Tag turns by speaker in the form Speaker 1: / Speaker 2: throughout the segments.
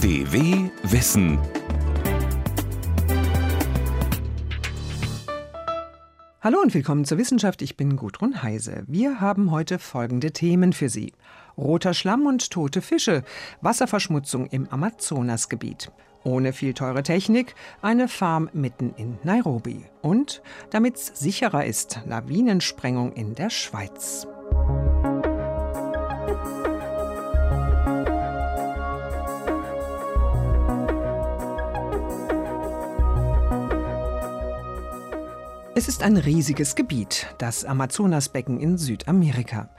Speaker 1: DW Wissen.
Speaker 2: Hallo und willkommen zur Wissenschaft. Ich bin Gudrun Heise. Wir haben heute folgende Themen für Sie. Roter Schlamm und tote Fische, Wasserverschmutzung im Amazonasgebiet. Ohne viel teure Technik, eine Farm mitten in Nairobi. Und, damit es sicherer ist, Lawinensprengung in der Schweiz. Es ist ein riesiges Gebiet, das Amazonasbecken in Südamerika.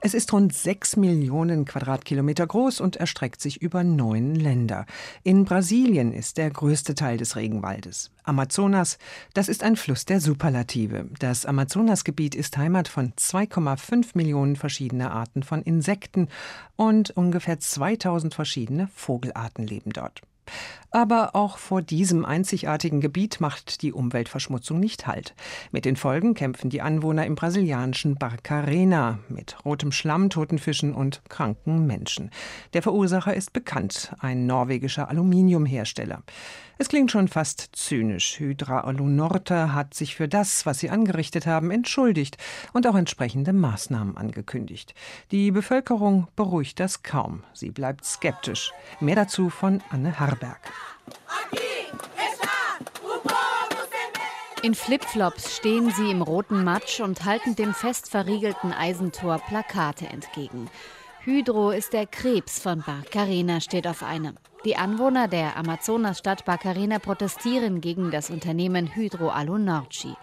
Speaker 2: Es ist rund sechs Millionen Quadratkilometer groß und erstreckt sich über neun Länder. In Brasilien ist der größte Teil des Regenwaldes. Amazonas, das ist ein Fluss der Superlative. Das Amazonasgebiet ist Heimat von 2,5 Millionen verschiedener Arten von Insekten und ungefähr 2000 verschiedene Vogelarten leben dort. Aber auch vor diesem einzigartigen Gebiet macht die Umweltverschmutzung nicht Halt. Mit den Folgen kämpfen die Anwohner im brasilianischen Barcarena mit rotem Schlamm, toten Fischen und kranken Menschen. Der Verursacher ist bekannt, ein norwegischer Aluminiumhersteller. Es klingt schon fast zynisch. Hydra Alunorte hat sich für das, was sie angerichtet haben, entschuldigt und auch entsprechende Maßnahmen angekündigt. Die Bevölkerung beruhigt das kaum. Sie bleibt skeptisch. Mehr dazu von Anne Harberg.
Speaker 3: In Flipflops stehen sie im roten Matsch und halten dem fest verriegelten Eisentor Plakate entgegen. Hydro ist der Krebs von Barcarena, steht auf einem. Die Anwohner der Amazonasstadt Barcarena protestieren gegen das Unternehmen Hydro Alunorci.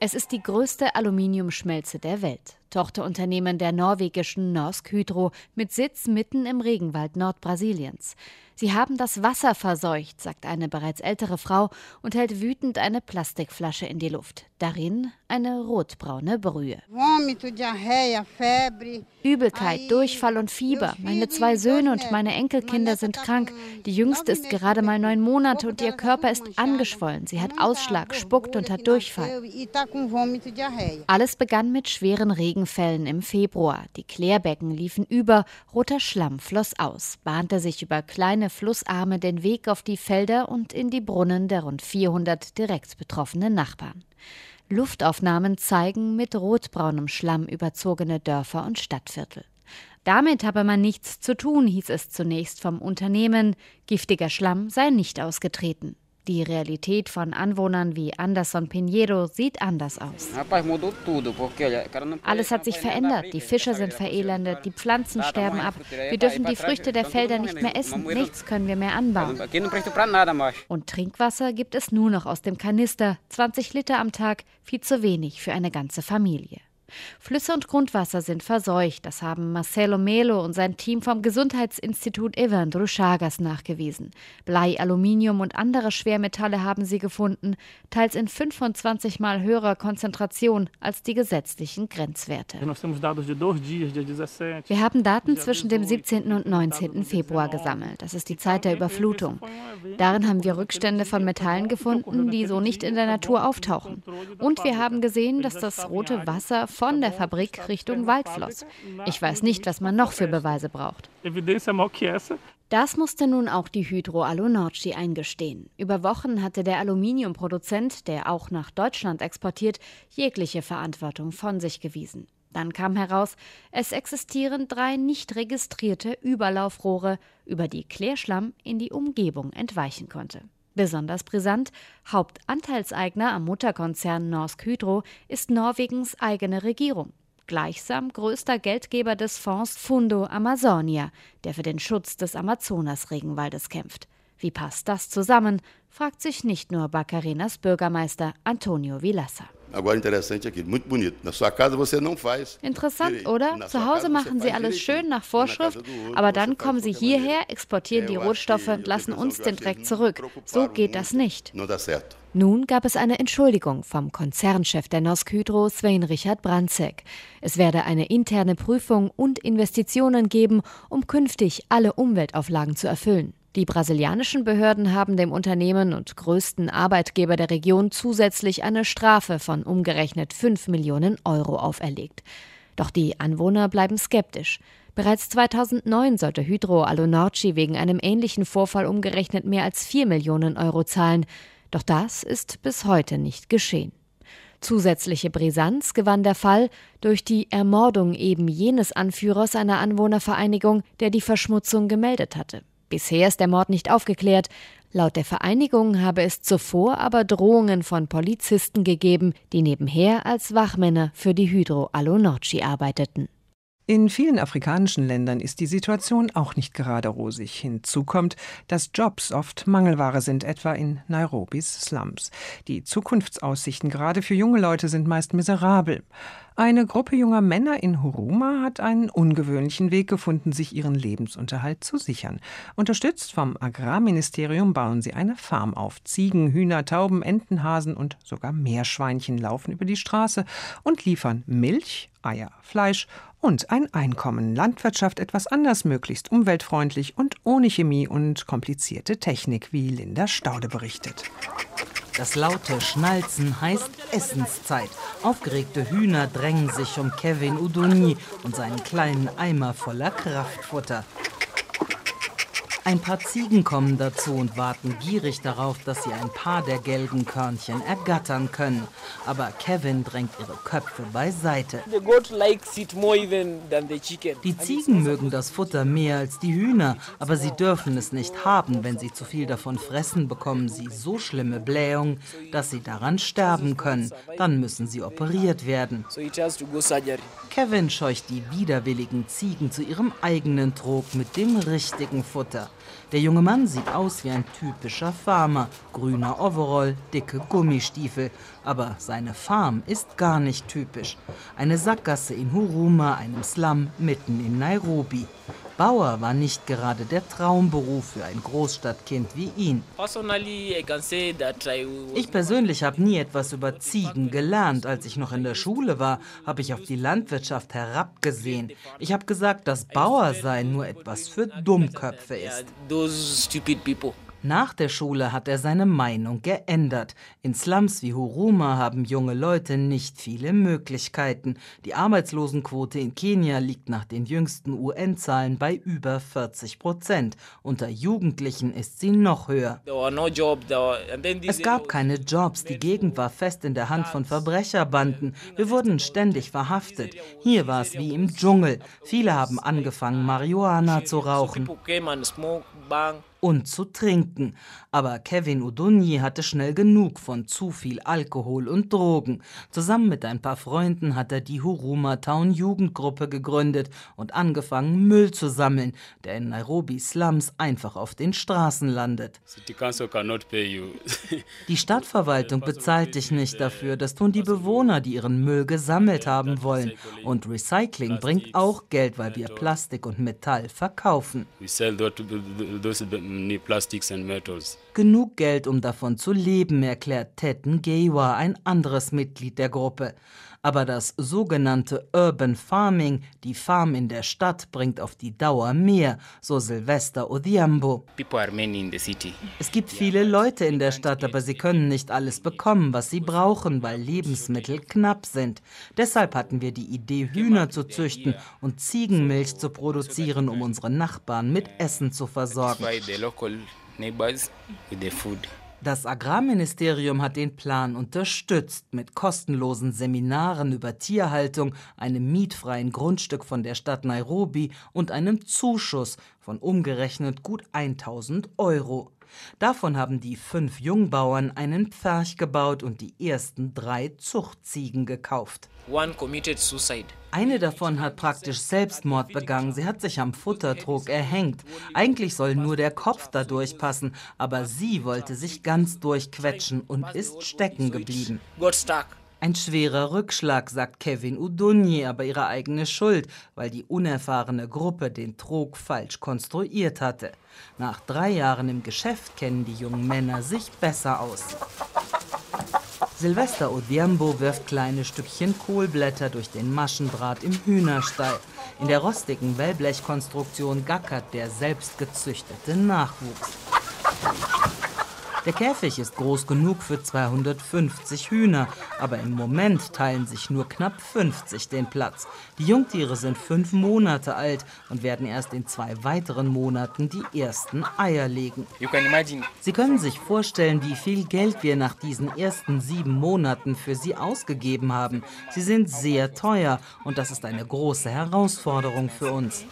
Speaker 3: Es ist die größte Aluminiumschmelze der Welt. Tochterunternehmen der norwegischen Norsk Hydro mit Sitz mitten im Regenwald Nordbrasiliens. Sie haben das Wasser verseucht, sagt eine bereits ältere Frau und hält wütend eine Plastikflasche in die Luft. Darin eine rotbraune Brühe. Übelkeit, Durchfall und Fieber. Meine zwei Söhne und meine Enkelkinder sind krank. Die jüngste ist gerade mal neun Monate und ihr Körper ist angeschwollen. Sie hat Ausschlag, spuckt und hat Durchfall. Alles begann mit schweren Regenfällen im Februar. Die Klärbecken liefen über, roter Schlamm floss aus, bahnte sich über kleine Flussarme den Weg auf die Felder und in die Brunnen der rund 400 direkt betroffenen Nachbarn. Luftaufnahmen zeigen mit rotbraunem Schlamm überzogene Dörfer und Stadtviertel. Damit habe man nichts zu tun, hieß es zunächst vom Unternehmen. Giftiger Schlamm sei nicht ausgetreten. Die Realität von Anwohnern wie Anderson Pinheiro sieht anders aus. Alles hat sich verändert. Die Fische sind verelendet, die Pflanzen sterben ab. Wir dürfen die Früchte der Felder nicht mehr essen. Nichts können wir mehr anbauen. Und Trinkwasser gibt es nur noch aus dem Kanister. 20 Liter am Tag, viel zu wenig für eine ganze Familie. Flüsse und Grundwasser sind verseucht. Das haben Marcelo Melo und sein Team vom Gesundheitsinstitut Evandro Chagas nachgewiesen. Blei, Aluminium und andere Schwermetalle haben sie gefunden, teils in 25 mal höherer Konzentration als die gesetzlichen Grenzwerte. Wir haben Daten zwischen dem 17. und 19. Februar gesammelt. Das ist die Zeit der Überflutung. Darin haben wir Rückstände von Metallen gefunden, die so nicht in der Natur auftauchen. Und wir haben gesehen, dass das rote Wasser von der Fabrik Richtung Wald floss. Ich weiß nicht, was man noch für Beweise braucht. Das musste nun auch die Hydro Alunorci eingestehen. Über Wochen hatte der Aluminiumproduzent, der auch nach Deutschland exportiert, jegliche Verantwortung von sich gewiesen. Dann kam heraus, es existieren drei nicht registrierte Überlaufrohre, über die Klärschlamm in die Umgebung entweichen konnte. Besonders brisant, Hauptanteilseigner am Mutterkonzern Norsk Hydro ist Norwegens eigene Regierung. Gleichsam größter Geldgeber des Fonds Fundo Amazonia, der für den Schutz des Amazonas-Regenwaldes kämpft. Wie passt das zusammen, fragt sich nicht nur Barcarenas Bürgermeister Antonio Vilassa. Agora interessante aqui, muito bonito. Na sua casa você não faz. Interessant, oder? Zu Hause machen sie alles schön nach Vorschrift, aber dann kommen sie hierher, exportieren die Rohstoffe und lassen uns den Dreck zurück. So geht das nicht. Nun gab es eine Entschuldigung vom Konzernchef der Norsk Hydro, Svein Richard Brandzek. Es werde eine interne Prüfung und Investitionen geben, um künftig alle Umweltauflagen zu erfüllen. Die brasilianischen Behörden haben dem Unternehmen und größten Arbeitgeber der Region zusätzlich eine Strafe von umgerechnet 5 Millionen Euro auferlegt. Doch die Anwohner bleiben skeptisch. Bereits 2009 sollte Hydro Alunorci wegen einem ähnlichen Vorfall umgerechnet mehr als 4 Millionen Euro zahlen. Doch das ist bis heute nicht geschehen. Zusätzliche Brisanz gewann der Fall durch die Ermordung eben jenes Anführers einer Anwohnervereinigung, der die Verschmutzung gemeldet hatte. Bisher ist der Mord nicht aufgeklärt. Laut der Vereinigung habe es zuvor aber Drohungen von Polizisten gegeben, die nebenher als Wachmänner für die Hydro Alunorci arbeiteten.
Speaker 2: In vielen afrikanischen Ländern ist die Situation auch nicht gerade rosig. Hinzu kommt, dass Jobs oft Mangelware sind, etwa in Nairobis Slums. Die Zukunftsaussichten gerade für junge Leute sind meist miserabel. Eine Gruppe junger Männer in Huruma hat einen ungewöhnlichen Weg gefunden, sich ihren Lebensunterhalt zu sichern. Unterstützt vom Agrarministerium bauen sie eine Farm auf. Ziegen, Hühner, Tauben, Enten, Hasen und sogar Meerschweinchen laufen über die Straße und liefern Milch, Eier, Fleisch und ein Einkommen. Landwirtschaft etwas anders, möglichst umweltfreundlich und ohne Chemie und komplizierte Technik, wie Linda Staude berichtet.
Speaker 1: Das laute Schnalzen heißt Essenszeit. Aufgeregte Hühner drängen sich um Kevin Udoni und seinen kleinen Eimer voller Kraftfutter. Ein paar Ziegen kommen dazu und warten gierig darauf, dass sie ein paar der gelben Körnchen ergattern können. Aber Kevin drängt ihre Köpfe beiseite. Die Ziegen mögen das Futter mehr als die Hühner, aber sie dürfen es nicht haben. Wenn sie zu viel davon fressen, bekommen sie so schlimme Blähungen, dass sie daran sterben können. Dann müssen sie operiert werden. Kevin scheucht die widerwilligen Ziegen zu ihrem eigenen Trog mit dem richtigen Futter. Der junge Mann sieht aus wie ein typischer Farmer. Grüner Overall, dicke Gummistiefel. Aber seine Farm ist gar nicht typisch. Eine Sackgasse in Huruma, einem Slum mitten in Nairobi. Bauer war nicht gerade der Traumberuf für ein Großstadtkind wie ihn. Ich persönlich habe nie etwas über Ziegen gelernt. Als ich noch in der Schule war, habe ich auf die Landwirtschaft herabgesehen. Ich habe gesagt, dass Bauer sein nur etwas für Dummköpfe ist. Nach der Schule hat er seine Meinung geändert. In Slums wie Huruma haben junge Leute nicht viele Möglichkeiten. Die Arbeitslosenquote in Kenia liegt nach den jüngsten UN-Zahlen bei über 40 Prozent. Unter Jugendlichen ist sie noch höher. Es gab keine Jobs. Die Gegend war fest in der Hand von Verbrecherbanden. Wir wurden ständig verhaftet. Hier war es wie im Dschungel. Viele haben angefangen, Marihuana zu rauchen und zu trinken. Aber Kevin Udunyi hatte schnell genug von zu viel Alkohol und Drogen. Zusammen mit ein paar Freunden hat er die Huruma Town Jugendgruppe gegründet und angefangen, Müll zu sammeln, der in Nairobi Slums einfach auf den Straßen landet. Die Stadtverwaltung bezahlt dich nicht dafür. Das tun die Bewohner, die ihren Müll gesammelt haben wollen. Und Recycling bringt auch Geld, weil wir Plastik und Metall verkaufen plastics and metals. Genug Geld, um davon zu leben, erklärt Ted Ngewa, ein anderes Mitglied der Gruppe. Aber das sogenannte Urban Farming, die Farm in der Stadt, bringt auf die Dauer mehr, so Silvester Odhiambo. Es gibt viele Leute in der Stadt, aber sie können nicht alles bekommen, was sie brauchen, weil Lebensmittel knapp sind. Deshalb hatten wir die Idee, Hühner zu züchten und Ziegenmilch zu produzieren, um unsere Nachbarn mit Essen zu versorgen. Das Agrarministerium hat den Plan unterstützt mit kostenlosen Seminaren über Tierhaltung, einem mietfreien Grundstück von der Stadt Nairobi und einem Zuschuss von umgerechnet gut 1000 Euro. Davon haben die fünf Jungbauern einen Pferch gebaut und die ersten drei Zuchtziegen gekauft. Eine davon hat praktisch Selbstmord begangen. Sie hat sich am Futtertrog erhängt. Eigentlich soll nur der Kopf da durchpassen, aber sie wollte sich ganz durchquetschen und ist stecken geblieben. Ein schwerer Rückschlag, sagt Kevin Udunyi, aber ihre eigene Schuld, weil die unerfahrene Gruppe den Trog falsch konstruiert hatte. Nach drei Jahren im Geschäft kennen die jungen Männer sich besser aus. Silvester Odhiambo wirft kleine Stückchen Kohlblätter durch den Maschendraht im Hühnerstall. In der rostigen Wellblechkonstruktion gackert der selbstgezüchtete Nachwuchs. Der Käfig ist groß genug für 250 Hühner, aber im Moment teilen sich nur knapp 50 den Platz. Die Jungtiere sind fünf Monate alt und werden erst in zwei weiteren Monaten die ersten Eier legen. Sie können sich vorstellen, wie viel Geld wir nach diesen ersten sieben Monaten für sie ausgegeben haben. Sie sind sehr teuer und das ist eine große Herausforderung für uns.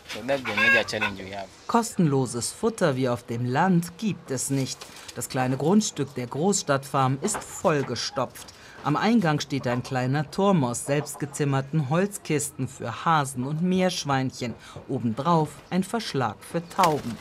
Speaker 1: Kostenloses Futter wie auf dem Land gibt es nicht. Das kleine Grundstück der Großstadtfarm ist vollgestopft. Am Eingang steht ein kleiner Turm aus selbstgezimmerten Holzkisten für Hasen und Meerschweinchen. Obendrauf ein Verschlag für Tauben.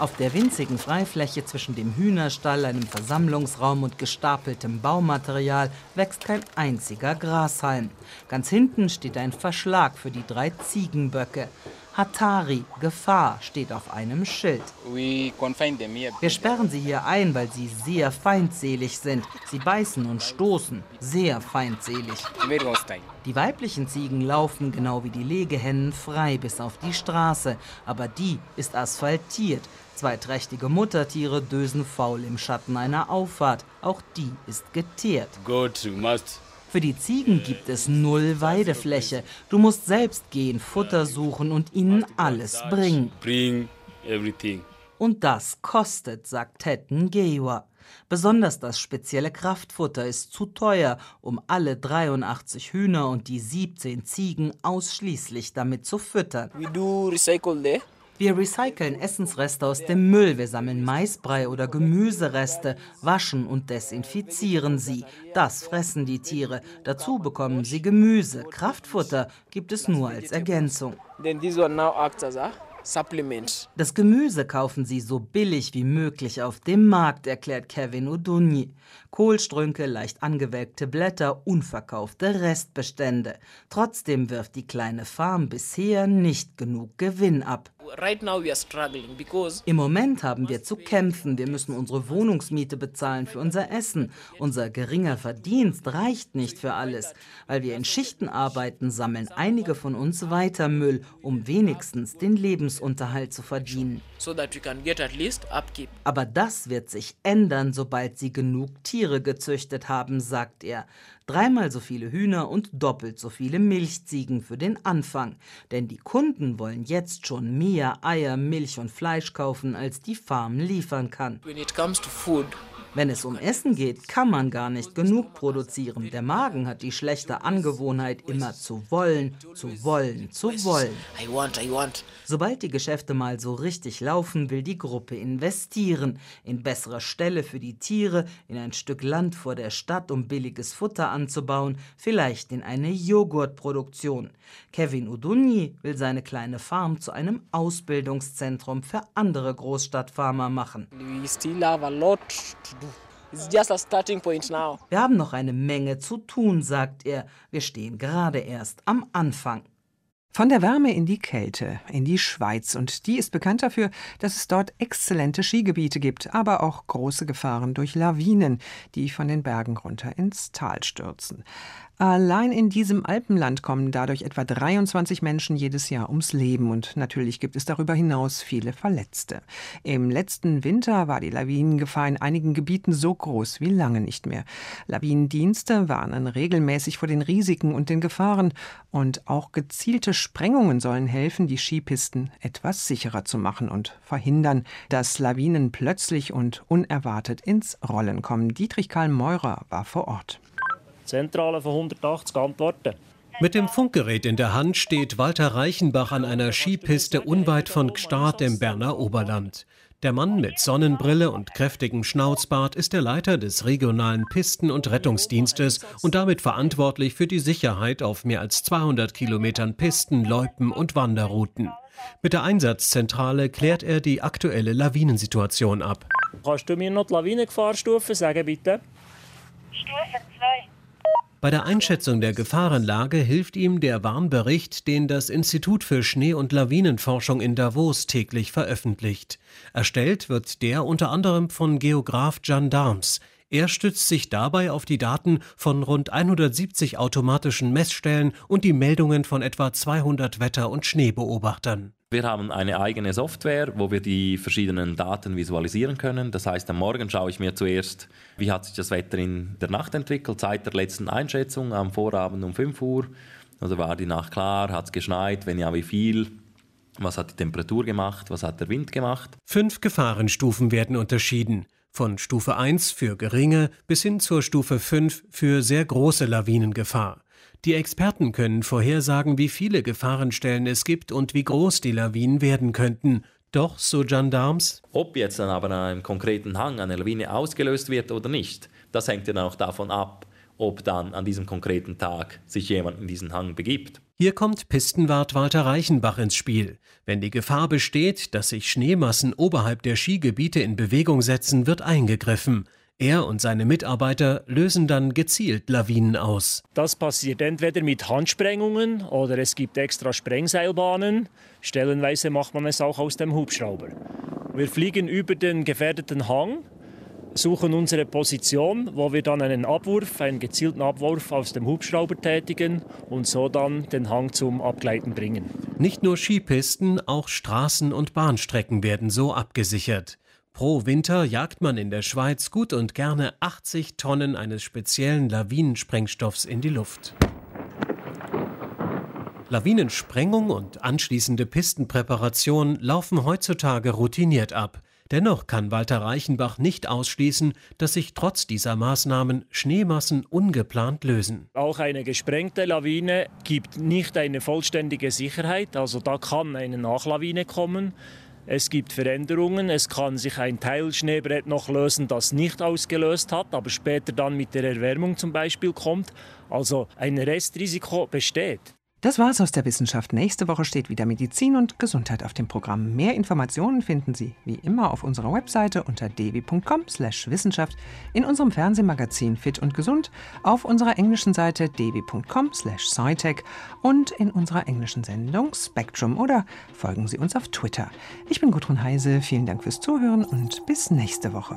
Speaker 1: Auf der winzigen Freifläche zwischen dem Hühnerstall, einem Versammlungsraum und gestapeltem Baumaterial wächst kein einziger Grashalm. Ganz hinten steht ein Verschlag für die drei Ziegenböcke. Hatari, Gefahr, steht auf einem Schild. Wir sperren sie hier ein, weil sie sehr feindselig sind. Sie beißen und stoßen, sehr feindselig. Die weiblichen Ziegen laufen genau wie die Legehennen frei bis auf die Straße, aber die ist asphaltiert. Zwei trächtige Muttertiere dösen faul im Schatten einer Auffahrt. Auch die ist geteert.
Speaker 4: Good, you must
Speaker 1: für die Ziegen gibt es null Weidefläche. Du musst selbst gehen, Futter suchen und ihnen alles bringen.
Speaker 4: bring everything.
Speaker 1: Und das kostet, sagt Tetten Gewa. Besonders das spezielle Kraftfutter ist zu teuer, um alle 83 Hühner und die 17 Ziegen ausschließlich damit zu füttern.
Speaker 5: We do recycle there.
Speaker 1: Wir recyceln Essensreste aus dem Müll, wir sammeln Maisbrei oder Gemüsereste, waschen und desinfizieren sie. Das fressen die Tiere. Dazu bekommen sie Gemüse. Kraftfutter gibt es nur als Ergänzung. Das Gemüse kaufen sie so billig wie möglich auf dem Markt, erklärt Kevin Udunyi. Kohlstrünke, leicht angewelkte Blätter, unverkaufte Restbestände. Trotzdem wirft die kleine Farm bisher nicht genug Gewinn ab. Im Moment haben wir zu kämpfen. Wir müssen unsere Wohnungsmiete bezahlen für unser Essen. Unser geringer Verdienst reicht nicht für alles. Weil wir in Schichten arbeiten, sammeln einige von uns weiter Müll, um wenigstens den Lebensunterhalt zu verdienen. Aber das wird sich ändern, sobald sie genug Tiere gezüchtet haben, sagt er. Dreimal so viele Hühner und doppelt so viele Milchziegen für den Anfang. Denn die Kunden wollen jetzt schon mehr Eier, Milch und Fleisch kaufen, als die Farm liefern kann. Wenn es um Essen geht, kann man gar nicht genug produzieren. Der Magen hat die schlechte Angewohnheit, immer zu wollen, zu wollen, zu wollen.
Speaker 5: I want, I want.
Speaker 1: Sobald die Geschäfte mal so richtig laufen, will die Gruppe investieren. In bessere Ställe für die Tiere, in ein Stück Land vor der Stadt, um billiges Futter anzubauen, vielleicht in eine Joghurtproduktion. Kevin Udunyi will seine kleine Farm zu einem Ausbildungszentrum für andere Großstadtfarmer machen.
Speaker 5: We still have a lot to
Speaker 1: Wir haben noch eine Menge zu tun, sagt er. Wir stehen gerade erst am Anfang.
Speaker 2: Von der Wärme in die Kälte, in die Schweiz. Und die ist bekannt dafür, dass es dort exzellente Skigebiete gibt, aber auch große Gefahren durch Lawinen, die von den Bergen runter ins Tal stürzen. Allein in diesem Alpenland kommen dadurch etwa 23 Menschen jedes Jahr ums Leben und natürlich gibt es darüber hinaus viele Verletzte. Im letzten Winter war die Lawinengefahr in einigen Gebieten so groß wie lange nicht mehr. Lawinendienste warnen regelmäßig vor den Risiken und den Gefahren und auch gezielte Sprengungen sollen helfen, die Skipisten etwas sicherer zu machen und verhindern, dass Lawinen plötzlich und unerwartet ins Rollen kommen. Dietrich Karl Meurer war vor Ort.
Speaker 6: Zentrale von 180 Antworten.
Speaker 7: Mit dem Funkgerät in der Hand steht Walter Reichenbach an einer Skipiste unweit von Gstaad im Berner Oberland. Der Mann mit Sonnenbrille und kräftigem Schnauzbart ist der Leiter des regionalen Pisten- und Rettungsdienstes und damit verantwortlich für die Sicherheit auf mehr als 200 Kilometern Pisten, Loipen und Wanderrouten. Mit der Einsatzzentrale klärt er die aktuelle Lawinensituation ab.
Speaker 6: Kannst du mir noch die Lawinengefahrstufe sagen, bitte?
Speaker 8: Stufe 2.
Speaker 7: Bei der Einschätzung der Gefahrenlage hilft ihm der Warnbericht, den das Institut für Schnee- und Lawinenforschung in Davos täglich veröffentlicht. Erstellt wird der unter anderem von Geograf Jan Darms. Er stützt sich dabei auf die Daten von rund 170 automatischen Messstellen und die Meldungen von etwa 200 Wetter- und Schneebeobachtern.
Speaker 9: Wir haben eine eigene Software, wo wir die verschiedenen Daten visualisieren können. Das heißt, am Morgen schaue ich mir zuerst, wie hat sich das Wetter in der Nacht entwickelt, seit der letzten Einschätzung am Vorabend um 5 Uhr. Also war die Nacht klar, hat es geschneit, wenn ja, wie viel, was hat die Temperatur gemacht, was hat der Wind gemacht.
Speaker 7: Fünf Gefahrenstufen werden unterschieden. Von Stufe 1 für geringe bis hin zur Stufe 5 für sehr große Lawinengefahr. Die Experten können vorhersagen, wie viele Gefahrenstellen es gibt und wie groß die Lawinen werden könnten. Doch, so Gendarmes,
Speaker 9: ob jetzt dann aber an einem konkreten Hang eine Lawine ausgelöst wird oder nicht, das hängt ja dann auch davon ab, ob dann an diesem konkreten Tag sich jemand in diesen Hang begibt.
Speaker 7: Hier kommt Pistenwart Walter Reichenbach ins Spiel. Wenn die Gefahr besteht, dass sich Schneemassen oberhalb der Skigebiete in Bewegung setzen, wird eingegriffen. Er und seine Mitarbeiter lösen dann gezielt Lawinen aus.
Speaker 6: Das passiert entweder mit Handsprengungen oder es gibt extra Sprengseilbahnen. Stellenweise macht man es auch aus dem Hubschrauber. Wir fliegen über den gefährdeten Hang, suchen unsere Position, wo wir dann einen Abwurf, einen gezielten Abwurf aus dem Hubschrauber tätigen und so dann den Hang zum Abgleiten bringen.
Speaker 7: Nicht nur Skipisten, auch Straßen und Bahnstrecken werden so abgesichert. Pro Winter jagt man in der Schweiz gut und gerne 80 Tonnen eines speziellen Lawinensprengstoffs in die Luft. Lawinensprengung und anschließende Pistenpräparation laufen heutzutage routiniert ab. Dennoch kann Walter Reichenbach nicht ausschließen, dass sich trotz dieser Maßnahmen Schneemassen ungeplant lösen.
Speaker 6: Auch eine gesprengte Lawine gibt nicht eine vollständige Sicherheit, also da kann eine Nachlawine kommen. Es gibt Veränderungen. Es kann sich ein Teilschneebrett noch lösen, das nicht ausgelöst hat, aber später dann mit der Erwärmung zum Beispiel kommt. Also ein Restrisiko besteht.
Speaker 2: Das war's aus der Wissenschaft. Nächste Woche steht wieder Medizin und Gesundheit auf dem Programm. Mehr Informationen finden Sie wie immer auf unserer Webseite unter devi.com/wissenschaft, in unserem Fernsehmagazin Fit und Gesund, auf unserer englischen Seite devi.com/scitech und in unserer englischen Sendung Spectrum oder folgen Sie uns auf Twitter. Ich bin Gudrun Heise. Vielen Dank fürs Zuhören und bis nächste Woche.